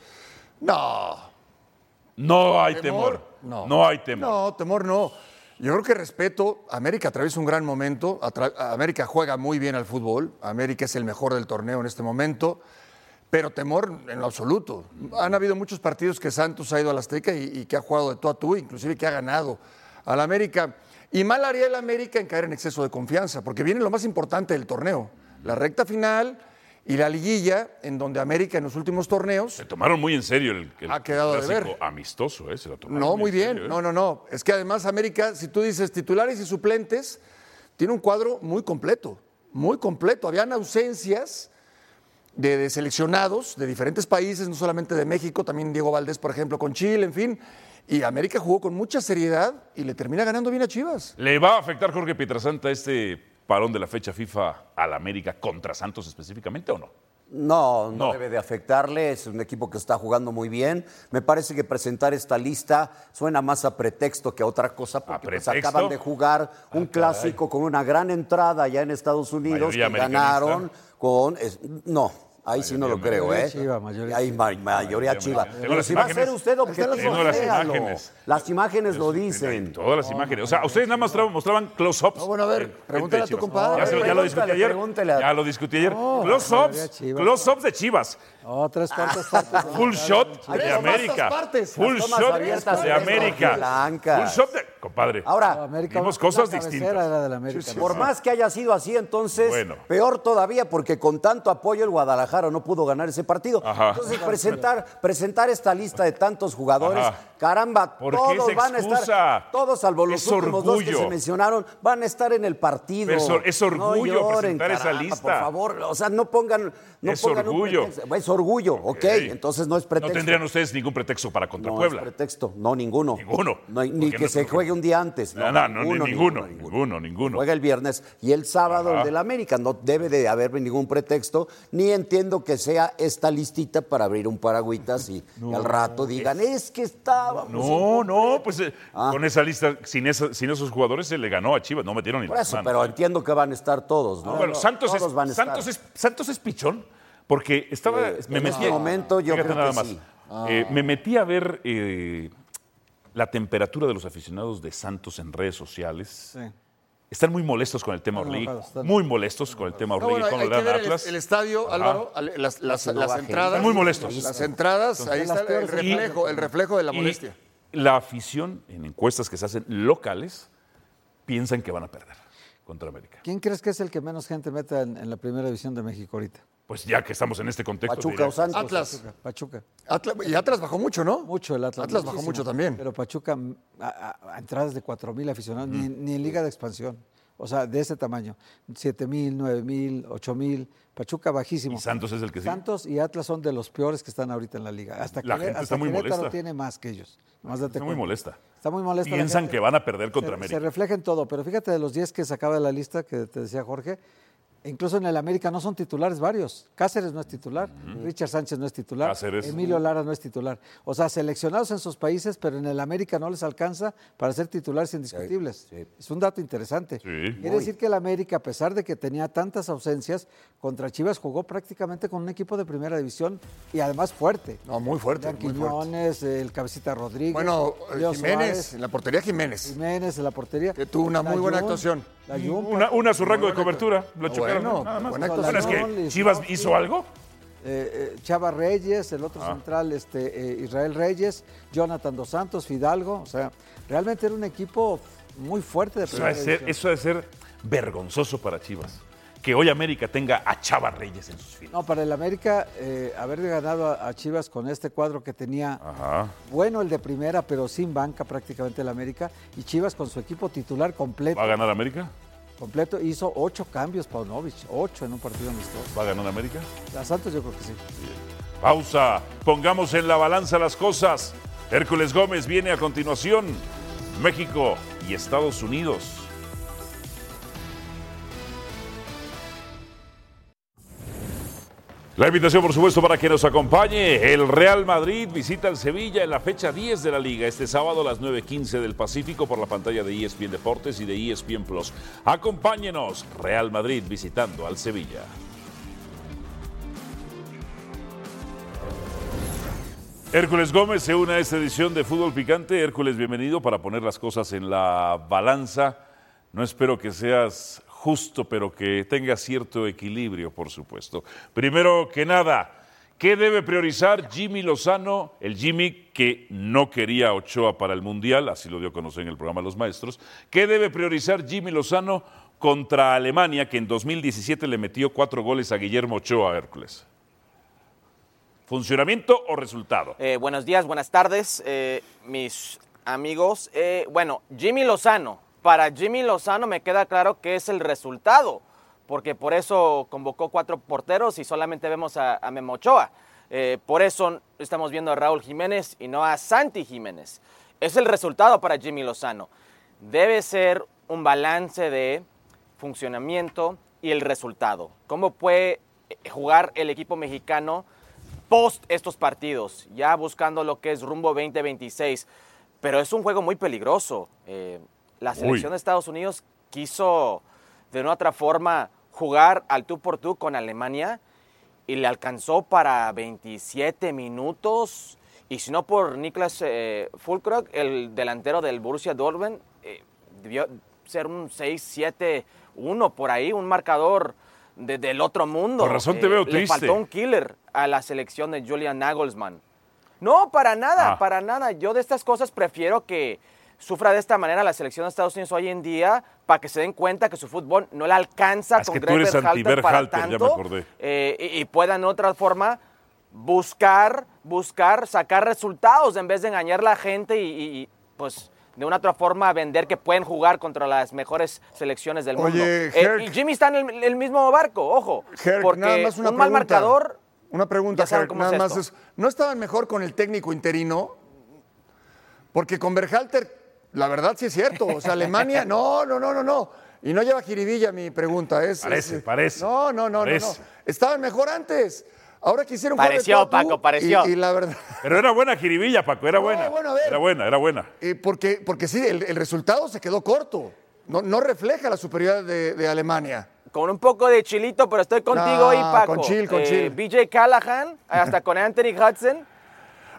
No, No hay temor. No. No hay temor. No, temor no. Yo creo que respeto. América atraviesa un gran momento. Atra- América juega muy bien al fútbol. América es el mejor del torneo en este momento. Pero temor en lo absoluto. Han habido muchos partidos que Santos ha ido al Azteca y, y que ha jugado de tú a tú, inclusive que ha ganado al América. Y mal haría el América en caer en exceso de confianza, porque viene lo más importante del torneo, la recta final y la liguilla, en donde América en los últimos torneos Se tomaron muy en serio el, el Ha quedado de ver. amistoso, ¿eh? Se lo tomaron No, muy en bien. serio, ¿eh? No, no, no. Es que además América, si tú dices titulares y suplentes, tiene un cuadro muy completo, muy completo. Habían ausencias de, de seleccionados de diferentes países, no solamente de México, también Diego Valdés, por ejemplo, con Chile, en fin. Y América jugó con mucha seriedad y le termina ganando bien a Chivas. ¿Le va a afectar Jorge Pietrasanta este parón de la fecha FIFA al América contra Santos específicamente o no? No, no, No. debe de afectarle, es un equipo que está jugando muy bien. Me parece que presentar esta lista suena más a pretexto que a otra cosa, porque pues, acaban de jugar un Ah, clásico con una gran entrada allá en Estados Unidos, Mayoría que ganaron con... es- no, ahí sí no lo creo, ¿eh? Chiva, mayoría ma- mayoría chiva. Pero si va a ser usted objetivo, Tengo las léalo. imágenes. Las imágenes lo dicen. Todas las imágenes. O sea, ustedes nada más tra- mostraban close-ups. No, bueno, a ver, pregúntale a tu compadre. Ya, se lo- ya lo discutí Pregúntale, ayer. Ya lo discutí ayer. Close-ups. Close-ups de Chivas. Oh, tres cuartas partes. Full shot de América. Full shot de de América. Full shot de. Compadre. Ahora, Vimos la cosas distintas. era del América. Por más que haya sido así, entonces, Bueno. peor todavía, porque con tanto apoyo el Guadalajara no pudo ganar ese partido. Ajá. Entonces, presentar, presentar esta lista de tantos jugadores, Ajá. caramba, ¿Por qué todos van a estar, todos salvo los Es últimos dos que orgullo. se mencionaron, van a estar en el partido. Es or- es orgullo no lloren, presentar esa lista. Por favor, o sea, no pongan, no Es pongan un orgullo. pretexto. Es orgullo, ok, entonces no es pretexto. No tendrían ustedes ningún pretexto para contra Puebla. No es pretexto, no, ninguno. Ninguno. ni que se juegue un día antes. No, no, ninguno, ninguno, ninguno, ninguno, Juega el viernes y el sábado el del América. No debe de haber ningún pretexto, ni entiendo que sea esta listita para abrir un paragüitas y, *laughs* al rato digan, es, que estaba. No, no, pues eh, ah. con esa lista, sin, esos jugadores se le ganó a Chivas, no metieron ni Por eso, pero entiendo que van a estar todos, ¿no? bueno, Santos, es, Santos, es, Santos es pichón, porque estaba. Eh, me en metí, este momento yo creo nada que más. Sí. Eh, me metí a ver la temperatura de los aficionados de Santos en redes sociales. Sí. Están muy molestos con el tema Orlegui. Muy molestos con el tema Orlegui. No, bueno, Atlas. El, estadio, Álvaro, las, las, entradas. Están muy molestos. Las entradas, ahí está el reflejo, el reflejo de la molestia. la afición, en encuestas que se hacen locales, piensan que van a perder contra América. ¿Quién crees que es el que menos gente meta en, la primera división de México ahorita? Pues ya que estamos en este contexto. Pachuca o Santos. Atlas. Pachuca. y Atlas bajó mucho, ¿no? Mucho el Atlas. Atlas bajó mucho también. Pero Pachuca, a, entradas de 4.000 aficionados, ni, ni en Liga de Expansión o sea, de ese tamaño, 7 mil, 9 mil, 8 mil, Pachuca bajísimo. Y Santos es el que sí. Santos y Atlas son de los peores que están ahorita en la liga. Hasta la que, gente está muy molesta. tiene más que ellos. está muy molesta. Está muy molesta. Piensan que van a perder contra América. Se refleja en todo, pero fíjate de los 10 que sacaba de la lista que te decía Jorge, Incluso en el América no son titulares varios. Cáceres no es titular, Richard Sánchez no es titular, Emilio Lara no es titular. O sea, seleccionados en sus países, pero en el América no les alcanza para ser titulares indiscutibles. Es un dato interesante. Quiere decir que el América, a pesar de que tenía tantas ausencias, contra Chivas jugó prácticamente con un equipo de primera división y además fuerte. No, muy fuerte. Quiñones, el Cabecita Rodríguez. Bueno, Jiménez, en la portería Jiménez. Jiménez en la portería. Que tuvo una muy buena actuación. una, una, su rango de cobertura. Lo bueno, Bueno, es que Chivas hizo algo. Eh, eh, Chava Reyes, el otro ah. central, este, eh, Israel Reyes, Jonathan Dos Santos, Fidalgo. O sea, realmente era un equipo muy fuerte de eso debe, ser, eso debe ser vergonzoso para Chivas. Que hoy América tenga a Chava Reyes en sus filas. No, para el América, haber ganado a, Chivas con este cuadro que tenía bueno el de primera, pero sin banca prácticamente el América, y Chivas con su equipo titular completo. ¿Va a ganar América? Completo. Hizo ocho cambios Paunovic, ocho en un partido amistoso. ¿Va a ganar América? A Santos yo creo que sí. Pausa. Pongamos en la balanza las cosas. Hércules Gómez viene a continuación. México y Estados Unidos. La invitación, por supuesto, para que nos acompañe. El Real Madrid visita el Sevilla en la fecha 10 de la liga, este sábado a las 9.15 del Pacífico por la pantalla de ESPN Deportes y de ESPN Plus. Acompáñenos, Real Madrid visitando al Sevilla. Hércules Gómez se une a esta edición de Fútbol Picante. Hércules, bienvenido para poner las cosas en la balanza. No espero que seas justo, pero que tenga cierto equilibrio, por supuesto. Primero que nada, ¿qué debe priorizar Jimmy Lozano, el Jimmy que no quería Ochoa para el Mundial, así lo dio a conocer en el programa Los Maestros? ¿Qué debe priorizar Jimmy Lozano contra Alemania, que en 2017 le metió cuatro goles a Guillermo Ochoa Hércules? ¿Funcionamiento o resultado? Eh, buenos días, buenas tardes, eh, mis amigos. Eh, bueno, Jimmy Lozano, para Jimmy Lozano me queda claro que es el resultado, porque por eso convocó cuatro porteros y solamente vemos a, a Memo Ochoa. Eh, por eso estamos viendo a Raúl Jiménez y no a Santi Jiménez. Es el resultado para Jimmy Lozano. Debe ser un balance de funcionamiento y el resultado. ¿Cómo puede jugar el equipo mexicano post estos partidos? Ya buscando lo que es rumbo 2026. Pero es un juego muy peligroso. Eh, la selección de Estados Unidos quiso de una otra forma jugar al tú por tú con Alemania y le alcanzó para 27 minutos. Y si no por Niklas eh, Fulkrug, el delantero del Borussia Dortmund, eh, debió ser un 6-7-1 por ahí, un marcador del otro mundo. Por razón te veo triste. Le faltó un killer a la selección de Julian Nagelsmann. No, para nada, ah. para nada. Yo de estas cosas prefiero que sufra de esta manera la selección de Estados Unidos hoy en día para que se den cuenta que su fútbol no le alcanza con que Greg para tanto eh, y, puedan de otra forma buscar, buscar, sacar resultados en vez de engañar a la gente y, pues de una otra forma vender que pueden jugar contra las mejores selecciones del mundo. Eh, y Jimmy está en el, mismo barco, ojo, porque un mal marcador Una pregunta, nada más ¿no estaban mejor con el técnico interino? Porque con Berhalter, la verdad sí es cierto. O sea, Alemania, *laughs* no, no, no, no, no. Y no lleva jiribilla mi pregunta. Es, parece, parece. No, no, no, no, no. Estaban mejor antes. Ahora quisieron Pareció, Paco, pareció. Y, la verdad. Pero era buena jiribilla, Paco, era buena. Era buena, era buena. porque, porque sí, el, resultado se quedó corto. No, no refleja la superioridad de, Alemania. Con un poco de chilito, pero estoy contigo ahí, Paco. Con chill, con eh, BJ Callahan, hasta con Anthony Hudson.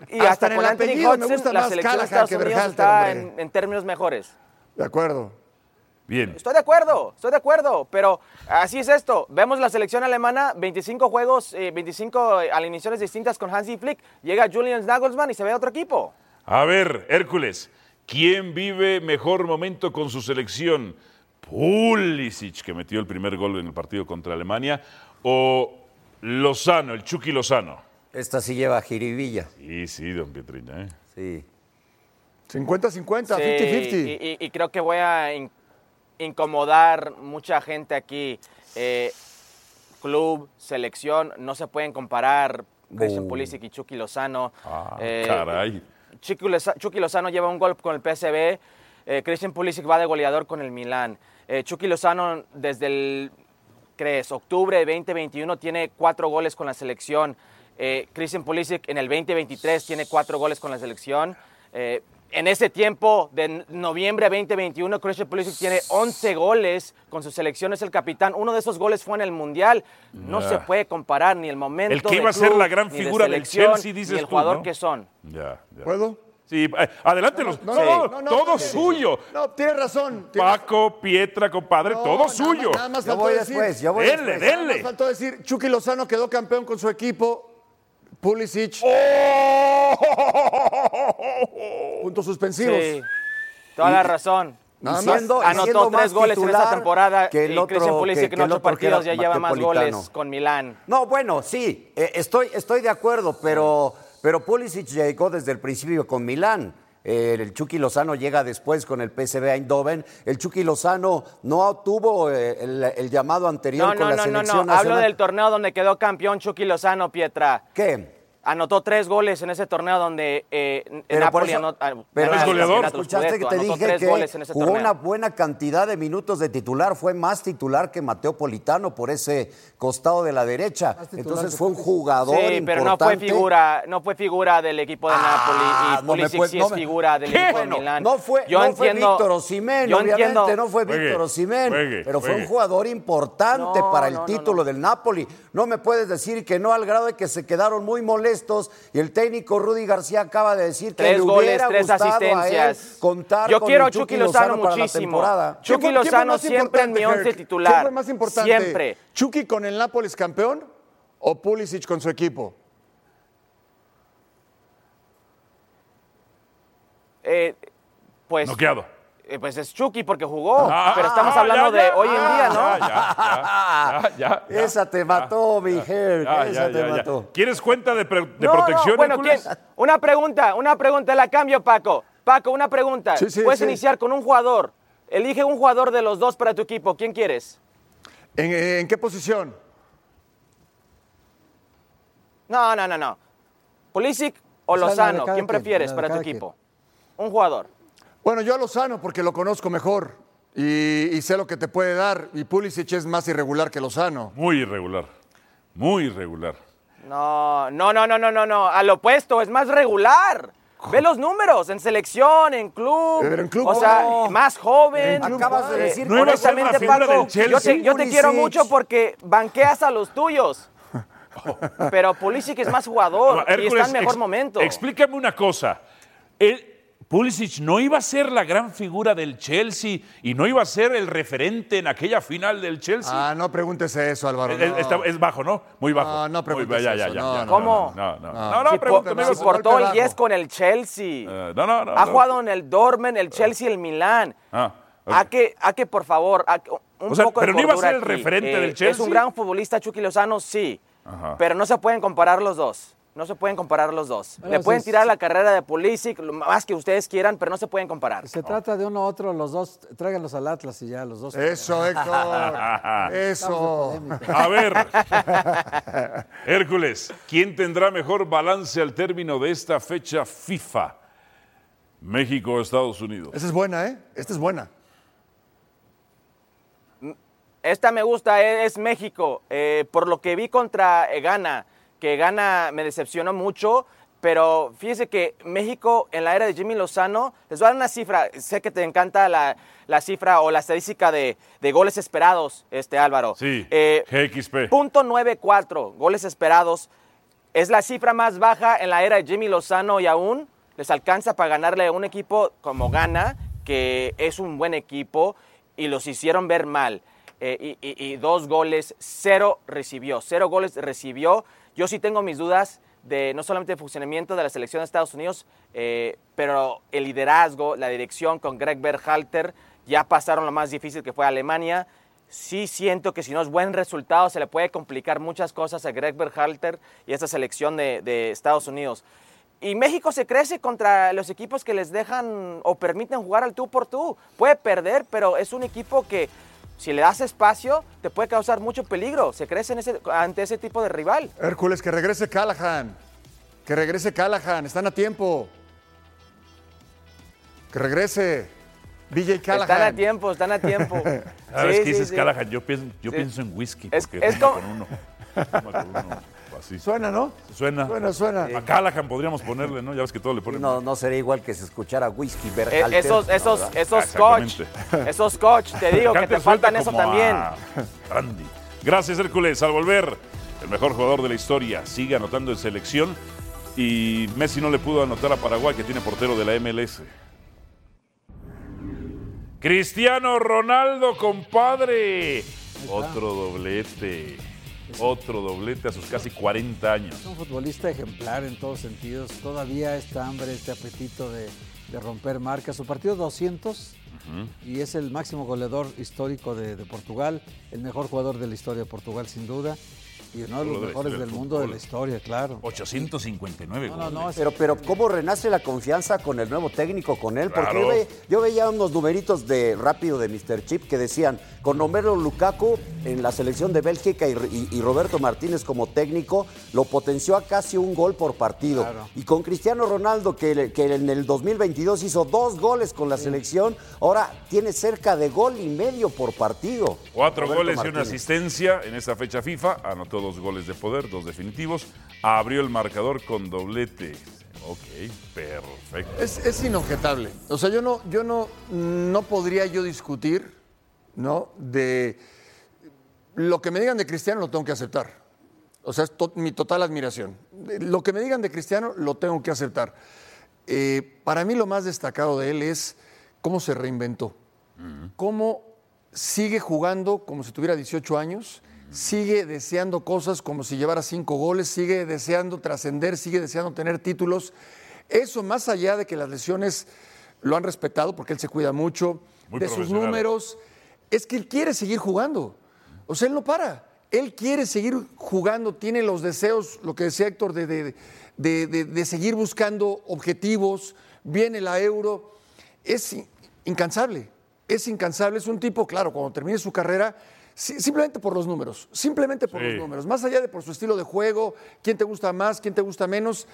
Y hasta, con Anthony Hudson, la selección de Estados Unidos está en, en términos mejores. De acuerdo. Bien. Estoy de acuerdo, estoy de acuerdo, pero así es esto. Vemos la selección alemana, 25 juegos, 25 eh, alineaciones distintas con Hansi Flick. Llega Julian Nagelsmann y se ve a otro equipo. A ver, Hércules, ¿quién vive mejor momento con su selección? Pulisic, que metió el primer gol en el partido contra Alemania, o Lozano, el Chucky Lozano. Esta sí lleva jiribilla. Sí, sí, don Pietrina. ¿eh? Sí. 50-50, 50-50. Y, y, creo que voy a incomodar mucha gente aquí. Eh, club, selección, no se pueden comparar Christian Pulisic y Chucky Lozano. Ah, eh, caray. Chucky, Lozano lleva un gol con el PSV, eh, Christian Pulisic va de goleador con el Milán. Chucky Lozano desde el, ¿crees? Octubre de 2021 tiene cuatro goles con la selección. Christian Pulisic en el 2023 tiene cuatro goles con la selección en ese tiempo de noviembre 2021, Christian Pulisic tiene 11 goles con su selección, es el capitán. Uno de esos goles fue en el Mundial. No se puede comparar ni el momento El que iba a ser la gran figura del Chelsea, dices ni el jugador que son. Ya, ya. ¿Puedo? Sí, eh, adelante, no, no, todo suyo. No, tienes razón. Paco, Pietra, compadre, todo suyo. Nada más, faltó decir, denle, denle. Más faltó decir, Chucky Lozano quedó campeón con su equipo Pulisic. ¡Oh! Puntos suspensivos. Sí, toda la razón. Anotó tres goles en esa temporada que el otro, y Christian Pulisic que, en ocho partidos ya lleva más goles con Milán. No, bueno, sí, eh, estoy, estoy de acuerdo, pero, pero Pulisic llegó desde el principio con Milán. El Chucky Lozano llega después con el PSV Eindhoven. El Chucky Lozano no tuvo eh, el, llamado anterior con la selección no, no, no. Hablo del torneo donde quedó campeón Chucky Lozano, Pietra. ¿Qué? Anotó tres goles en ese torneo donde eh, Napoli anotó. Pero es goleador. Escuchaste que te dije que jugó una buena cantidad de minutos de titular. Fue más titular que Mateo Politano por ese costado de la derecha. Entonces fue un jugador Sí, pero no fue figura, no fue figura del equipo de ah, Napoli. Y Pulisic sí es figura del equipo de Milán. No fue, yo no fue Víctor Osimén, obviamente no fue Víctor Osimén, pero fue un jugador importante para el título del Napoli. No me puedes decir que no al grado de que se quedaron muy molestos y el técnico Rudy García acaba de decir que le hubiera tres asistencias. contar Yo con quiero a Chucky Lozano, muchísimo. Chucky Lozano siempre en mi once titular. ¿Qué fue más importante? Siempre. ¿Chucky con el Nápoles campeón o Pulisic con su equipo? Eh, pues. Noqueado. Eh, pues es Chucky porque jugó, ah, pero estamos hablando de hoy en día, ¿no? Ya, ya, ya, Esa te mató, mi Esa te mató. ¿Quieres cuenta de, protección? bueno, una pregunta, una pregunta, la cambio, Paco. Paco, una pregunta. Puedes iniciar con un jugador. Elige un jugador de los dos para tu equipo. ¿Quién quieres? ¿En, qué posición? No, no, no, no. Pulisic o Lozano. ¿Quién prefieres para tu equipo? Un jugador. Bueno, yo a Lozano porque lo conozco mejor y, sé lo que te puede dar. Y Pulisic es más irregular que Lozano. Muy irregular, muy irregular. No, no, no, no, no, no, no. Al opuesto, es más regular. Ve los números, en selección, en club. en club o sea, más joven. Acabas de decir no honestamente, Paco, yo te, yo te quiero mucho porque banqueas a los tuyos. *laughs* Pero Pulisic es más jugador y está en mejor momento. Explícame una cosa. El, Pulisic no iba a ser la gran figura del Chelsea y no iba a ser el referente en aquella final del Chelsea. Ah, no preguntes eso, Álvaro. Es, bajo, ¿no? Muy bajo. No, no preguntes ya, eso. Ya, ¿Cómo? No, no, no. no, no si, portó el 10 con el Chelsea. Uh, no, no, no. Ha jugado en el Dortmund, el Chelsea y el Milán. Ah, a que, a que, por favor, un poco pero no iba a ser el referente del Chelsea. Es un gran futbolista, Chucky Lozano, sí. Pero no se pueden comparar los dos. No se pueden comparar los dos. Le pueden tirar la carrera de Pulisic, lo más que ustedes quieran, pero no se pueden comparar. Se trata de uno u otro, los dos, tráiganlos al Atlas y ya, los dos. Eso, *laughs* Héctor. Eso. A ver, *laughs* Hércules, ¿quién tendrá mejor balance al término de esta fecha FIFA? México o Estados Unidos. Esta es buena, ¿eh? Esta es buena. Esta me gusta, es México. Eh, por lo que vi contra Ghana que gana me decepcionó mucho, pero fíjese que México en la era de Jimmy Lozano, les voy a dar una cifra, sé que te encanta la, cifra o la estadística de, goles esperados, este Álvaro. Sí, eh, GXP. Punto 94 goles esperados, es la cifra más baja en la era de Jimmy Lozano y aún les alcanza para ganarle a un equipo como Gana, que es un buen equipo y los hicieron ver mal. Eh, y, dos goles, cero recibió, cero goles recibió. Yo sí tengo mis dudas de no solamente el funcionamiento de la selección de Estados Unidos, eh, pero el liderazgo, la dirección con Greg Berhalter, ya pasaron lo más difícil que fue Alemania. Sí siento que si no es buen resultado se le puede complicar muchas cosas a Greg Berhalter y a esta selección de, de Estados Unidos. Y México se crece contra los equipos que les dejan o permiten jugar al tú por tú. Puede perder, pero es un equipo que si le das espacio, te puede causar mucho peligro. Se crece ante ese tipo de rival. Hércules, que regrese Callahan. Que regrese Callahan. Están a tiempo. Que regrese. BJ Callahan. Están a tiempo, están a tiempo. *laughs* ¿Sabes qué dices Callahan? Yo pienso, yo pienso en whisky. Es, es como... Con uno. *laughs* Suena, ¿no? Suena. Suena, suena. A Callahan podríamos ponerle, ¿no? Ya ves que todo le ponen. No, no sería igual que si escuchara whisky eh, esos, esos, esos scotch. Esos scotch, te digo que te faltan eso también. Randy. Gracias, Hércules. Al volver, el mejor jugador de la historia sigue anotando en selección. Y Messi no le pudo anotar a Paraguay, que tiene portero de la MLS. Cristiano Ronaldo, compadre. Otro doblete. Otro doblete a sus casi 40 años. Es un futbolista ejemplar en todos sentidos. Todavía esta hambre, este apetito de, romper marcas. Su partido 200 y es el máximo goleador histórico de, de Portugal, el mejor jugador de la historia de Portugal sin duda. Y uno de los mejores del mundo de la historia, claro. 859 no, no, no, pero, pero cómo renace la confianza con el nuevo técnico, con él. Porque yo, veía unos numeritos de rápido de Mr. Chip que decían, con Romero Lukaku en la selección de Bélgica y, Roberto Martínez como técnico, lo potenció a casi un gol por partido. Y con Cristiano Ronaldo, que, que, en el 2022 hizo dos goles con la selección, ahora tiene cerca de gol y medio por partido. Cuatro goles y una asistencia en esta fecha FIFA, anotó dos goles de poder, dos definitivos. Abrió el marcador con doblete. Ok, perfecto. Es, inobjetable. O sea, yo no, yo no, no podría yo discutir, ¿no? De lo que me digan de Cristiano lo tengo que aceptar. O sea, es mi total admiración. Lo que me digan de Cristiano lo tengo que aceptar. Eh, para mí lo más destacado de él es cómo se reinventó, cómo sigue jugando como si tuviera 18 años sigue deseando cosas como si llevara cinco goles, sigue deseando trascender, sigue deseando tener títulos. Eso más allá de que las lesiones lo han respetado, porque él se cuida mucho, de sus números, es que él quiere seguir jugando. O sea, él no para. Él quiere seguir jugando, tiene los deseos, lo que decía Héctor, de, de seguir buscando objetivos, viene la euro. Es incansable, es incansable. Es un tipo, claro, cuando termine su carrera simplemente por los números, simplemente por los números, más allá de por su estilo de juego, quién te gusta más, quién te gusta menos,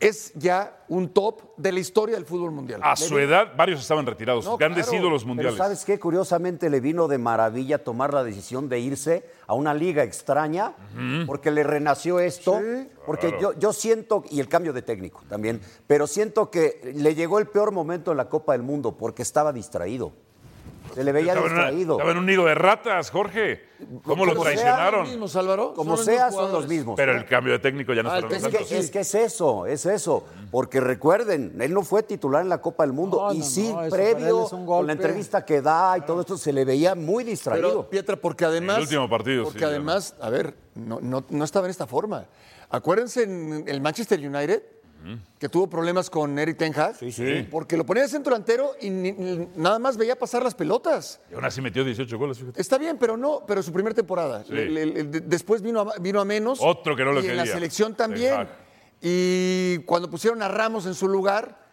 es ya un top de la historia del fútbol mundial. A su edad, varios estaban retirados, no, que han decidido los mundiales. Pero ¿sabes qué? Curiosamente le vino de maravilla tomar la decisión de irse a una liga extraña, porque le renació esto, porque yo, yo siento, y el cambio de técnico también, pero siento que le llegó el peor momento en la Copa del Mundo, porque estaba distraído. Se le veía distraído. estaba en un nido de ratas, Jorge. ¿Cómo lo traicionaron? Mismos, Álvaro? Como sea, son los mismos. Pero el cambio de técnico ya no ah, es que, es que es eso, es eso. Porque recuerden, él no fue titular en la Copa del Mundo. y sí, previo, con la entrevista que da y todo esto, se le veía muy distraído. Pero, Pietra, porque además. el último partido, Porque además, a ver, no, no, no estaba en esta forma. Acuérdense en el Manchester United que tuvo problemas con Eric Ten Hag. Sí, sí. Porque lo ponía de centro delantero y nada más veía pasar las pelotas. Y aún así metió 18 goles, fíjate. Está bien, pero no, pero su primera temporada. después vino a, vino a menos. Otro que no lo y quería. en la selección también. Y cuando pusieron a Ramos en su lugar,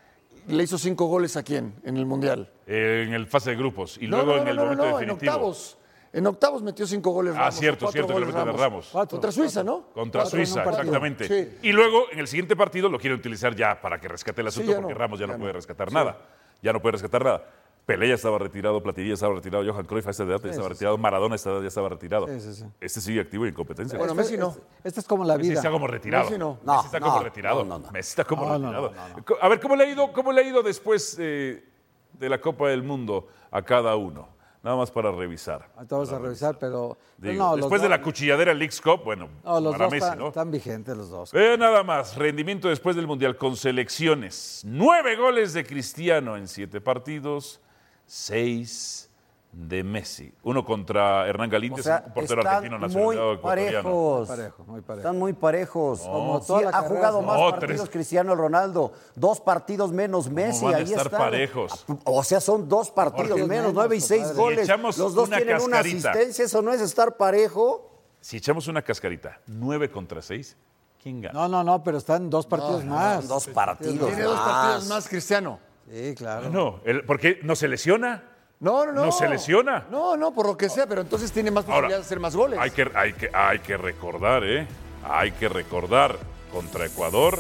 le hizo cinco goles a quién en el Mundial. Eh, en el fase de grupos y luego en el momento definitivo. En octavos. En octavos metió cinco goles ah, Ramos. Ah, cierto, cierto, que lo de Ramos. Contra Suiza, ¿no? Contra Suiza, exactamente. Y luego, en el siguiente partido, lo quiere utilizar ya para que rescate el asunto, porque Ramos ya, no puede rescatar nada. Ya no puede rescatar nada. Pelé ya estaba retirado, Platilla estaba retirado, Johan Cruyff a esa edad ya estaba retirado, Maradona a esta edad ya estaba retirado. Este sigue activo y en competencia. Bueno, Messi no. Este es como la vida. Messi está como retirado. Messi no. Messi está como retirado. Messi está como retirado. A ver, ¿cómo le ha ido, cómo le ha ido después eh, de la Copa del Mundo a cada uno? Nada más para revisar. Vamos a revisar, pero. después de la cuchilladera Leagues Cup, bueno, los para dos Messi, ¿no? Están vigentes los dos. Ve nada más, rendimiento después del Mundial con selecciones. Nueve goles de Cristiano en siete partidos, seis de Messi. Uno contra Hernán Galíndez, un portero argentino nacionalizado ecuatoriano. Muy parejos, muy parejos. Están muy parejos. ha jugado más partidos Cristiano Ronaldo, dos partidos menos Messi. van a estar parejos. O sea, son dos partidos menos, nueve y seis goles. Los dos tienen una asistencia, eso no es estar parejo. Si echamos una cascarita, nueve contra seis, ¿quién gana? No, no, no, pero están dos partidos más. dos partidos Tiene dos partidos más, Cristiano. Sí, claro. No, ¿por qué no se lesiona? No, no, no. ¿No se lesiona? No, no, por lo que sea, pero entonces tiene más posibilidad de hacer más goles. Hay que, hay, que, hay que recordar, ¿eh? Hay que recordar, contra Ecuador,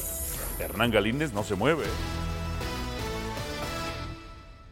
Hernán Galíndez no se mueve.